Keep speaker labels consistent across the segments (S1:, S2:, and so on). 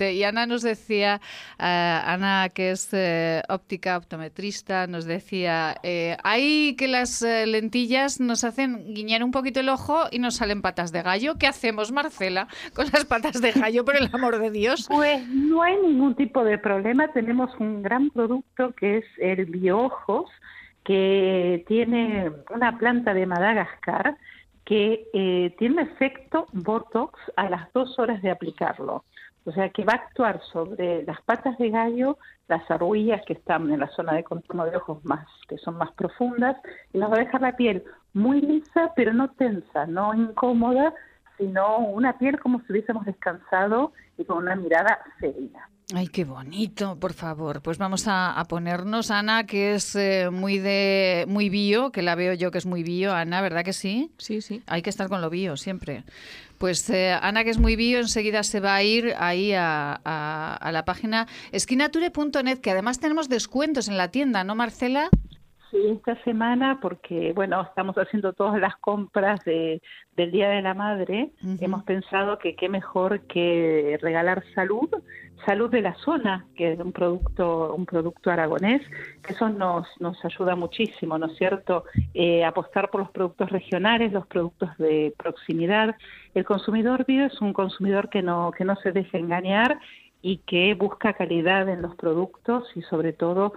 S1: Y Ana nos decía, eh, Ana que es eh, óptica optometrista, nos decía, eh, hay que las lentillas nos hacen guiñar un poquito el ojo y nos salen patas de gallo. ¿Qué hacemos, Marcela, con las patas de gallo, por el amor de Dios?
S2: Pues no hay ningún tipo de problema. Tenemos un gran producto que es el Bioojos, que tiene una planta de Madagascar que tiene efecto Botox a las dos horas de aplicarlo. O sea que va a actuar sobre las patas de gallo, las arruillas que están en la zona de contorno de ojos más, que son más profundas, y nos va a dejar la piel muy lisa, pero no tensa, no incómoda, sino una piel como si hubiésemos descansado y con una mirada serena.
S1: Ay, qué bonito, por favor. Pues vamos a, ponernos, Ana, que es eh, muy de muy bio, que la veo yo que es muy bio, Ana, ¿verdad que sí?
S3: Sí, sí.
S1: Hay que estar con lo bio siempre. Pues eh, Ana, que es muy bio, enseguida se va a ir ahí a, a la página esquinature.net, que además tenemos descuentos en la tienda, ¿no, Marcela?
S2: Sí, esta semana, porque bueno, estamos haciendo todas las compras de, del Día de la Madre, hemos pensado que qué mejor que regalar salud, salud de la zona, que es un producto, un producto aragonés, que eso nos, nos ayuda muchísimo, ¿no es cierto? Eh, apostar por los productos regionales, los productos de proximidad. El consumidor bio es un consumidor que no, que no se deja engañar y que busca calidad en los productos y sobre todo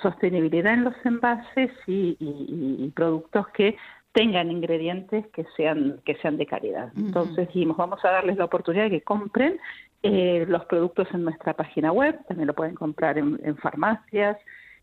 S2: sostenibilidad en los envases y, productos que tengan ingredientes que sean que sean de calidad. Entonces dijimos, vamos a darles la oportunidad de que compren eh, los productos en nuestra página web, también lo pueden comprar en, farmacias,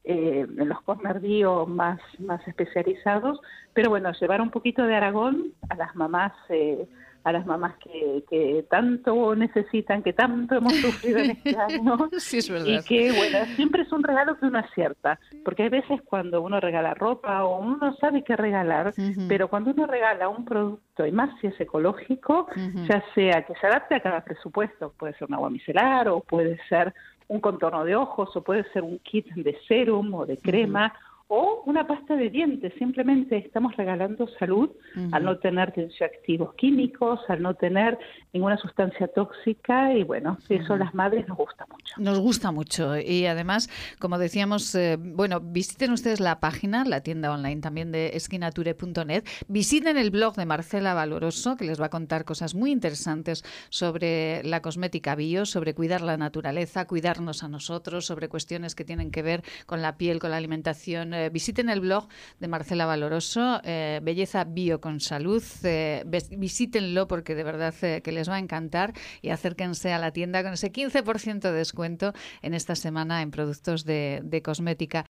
S2: eh, en los corner más, más especializados, pero bueno, llevar un poquito de Aragón a las mamás eh, a las mamás que, que tanto necesitan, que tanto hemos sufrido en este año.
S1: sí, es verdad.
S2: Y que, bueno, siempre es un regalo que uno acierta, porque hay veces cuando uno regala ropa o uno no sabe qué regalar, pero cuando uno regala un producto, y más si es ecológico, ya sea que se adapte a cada presupuesto, puede ser un agua micelar o puede ser un contorno de ojos o puede ser un kit de serum o de crema o una pasta de dientes. Simplemente estamos regalando salud al no tener tensioactivos químicos, al no tener ninguna sustancia tóxica y bueno, eso a las madres nos gusta mucho.
S1: Nos gusta mucho y además, como decíamos, eh, bueno, visiten ustedes la página, la tienda online también de esquinature.net, visiten el blog de Marcela Valoroso que les va a contar cosas muy interesantes sobre la cosmética bio, sobre cuidar la naturaleza, cuidarnos a nosotros, sobre cuestiones que tienen que ver con la piel, con la alimentación eh, visiten el blog de Marcela Valoroso, eh, Belleza Bio con Salud. Eh, visítenlo porque de verdad que les va a encantar y acérquense a la tienda con ese 15% de descuento en esta semana en productos de, de cosmética.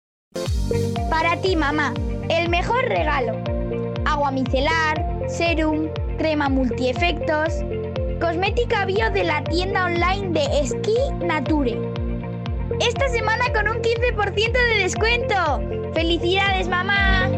S4: Para ti, mamá, el mejor regalo. Agua micelar, serum, crema multiefectos. Cosmética bio de la tienda online de Ski Nature esta semana con un 15% de descuento. ¡Felicidades, mamá!